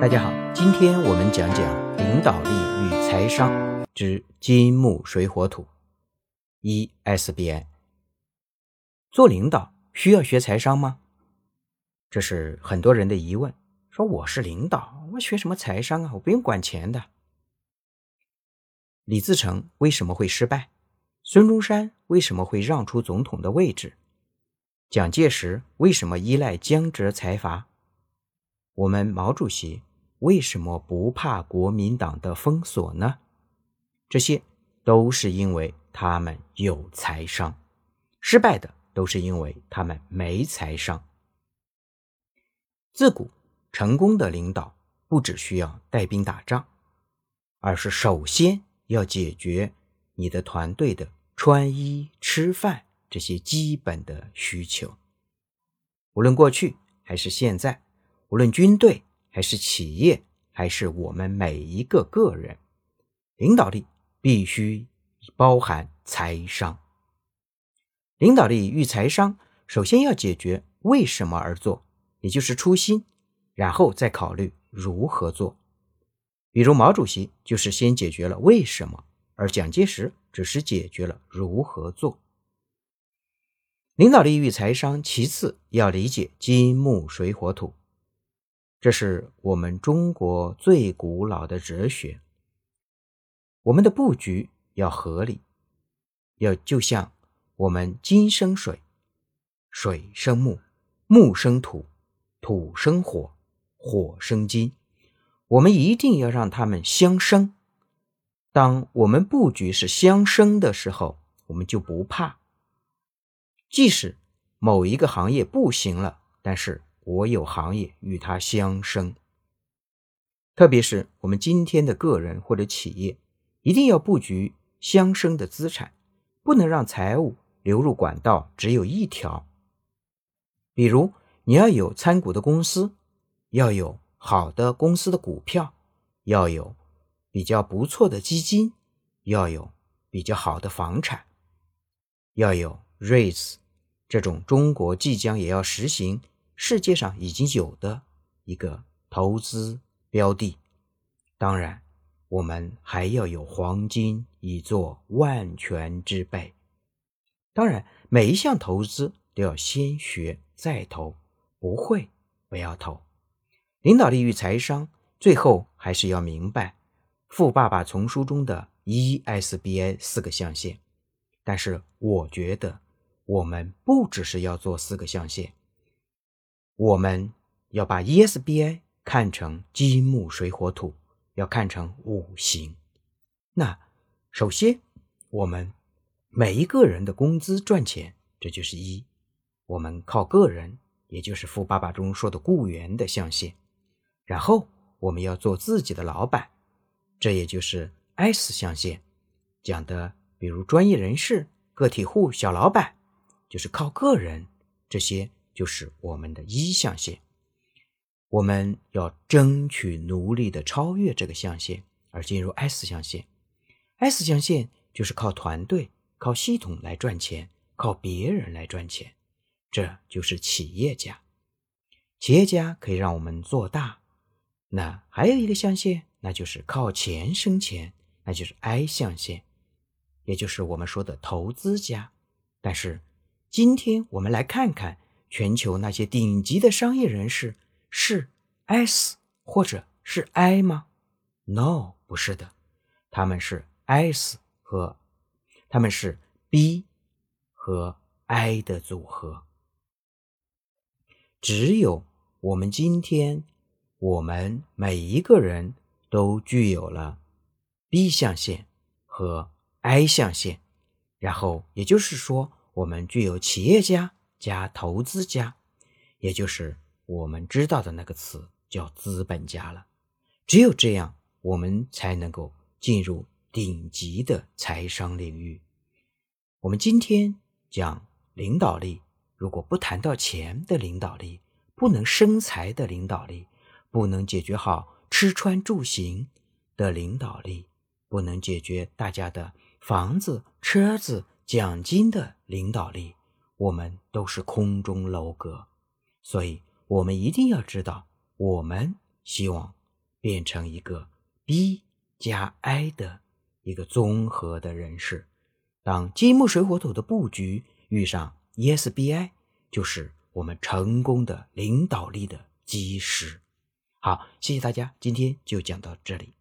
大家好，今天我们讲讲领导力与财商之金木水火土。一 SBI 做领导需要学财商吗？这是很多人的疑问。说我是领导，我学什么财商啊？我不用管钱的。李自成为什么会失败？孙中山为什么会让出总统的位置？蒋介石为什么依赖江浙财阀？我们毛主席？为什么不怕国民党的封锁呢？这些都是因为他们有财商，失败的都是因为他们没财商。自古成功的领导不只需要带兵打仗，而是首先要解决你的团队的穿衣、吃饭这些基本的需求。无论过去还是现在，无论军队。还是企业，还是我们每一个个人，领导力必须包含财商。领导力与财商，首先要解决为什么而做，也就是初心，然后再考虑如何做。比如毛主席就是先解决了为什么，而蒋介石只是解决了如何做。领导力与财商，其次要理解金木水火土。这是我们中国最古老的哲学。我们的布局要合理，要就像我们金生水，水生木，木生土，土生火，火生金。我们一定要让它们相生。当我们布局是相生的时候，我们就不怕。即使某一个行业不行了，但是。我有行业与它相生，特别是我们今天的个人或者企业，一定要布局相生的资产，不能让财务流入管道只有一条。比如，你要有参股的公司，要有好的公司的股票，要有比较不错的基金，要有比较好的房产，要有 REITs 这种中国即将也要实行。世界上已经有的一个投资标的，当然，我们还要有黄金以作万全之备。当然，每一项投资都要先学再投，不会不要投。领导力与财商，最后还是要明白《富爸爸丛书》中的 ESBA 四个象限。但是，我觉得我们不只是要做四个象限。我们要把 ESBI 看成金木水火土，要看成五行。那首先，我们每一个人的工资赚钱，这就是一。我们靠个人，也就是《富爸爸》中说的雇员的象限。然后，我们要做自己的老板，这也就是 S 象限讲的，比如专业人士、个体户、小老板，就是靠个人这些。就是我们的一象限，我们要争取努力的超越这个象限，而进入 S 象限。S 象限就是靠团队、靠系统来赚钱，靠别人来赚钱，这就是企业家。企业家可以让我们做大。那还有一个象限，那就是靠钱生钱，那就是 I 象限，也就是我们说的投资家。但是今天我们来看看。全球那些顶级的商业人士是 S 或者是 I 吗？No，不是的，他们是 S 和他们是 B 和 I 的组合。只有我们今天，我们每一个人都具有了 B 象限和 I 象限，然后也就是说，我们具有企业家。加投资家，也就是我们知道的那个词，叫资本家了。只有这样，我们才能够进入顶级的财商领域。我们今天讲领导力，如果不谈到钱的领导力，不能生财的领导力，不能解决好吃穿住行的领导力，不能解决大家的房子、车子、奖金的领导力。我们都是空中楼阁，所以我们一定要知道，我们希望变成一个 B 加 I 的一个综合的人士。当金木水火土的布局遇上 ESBI，就是我们成功的领导力的基石。好，谢谢大家，今天就讲到这里。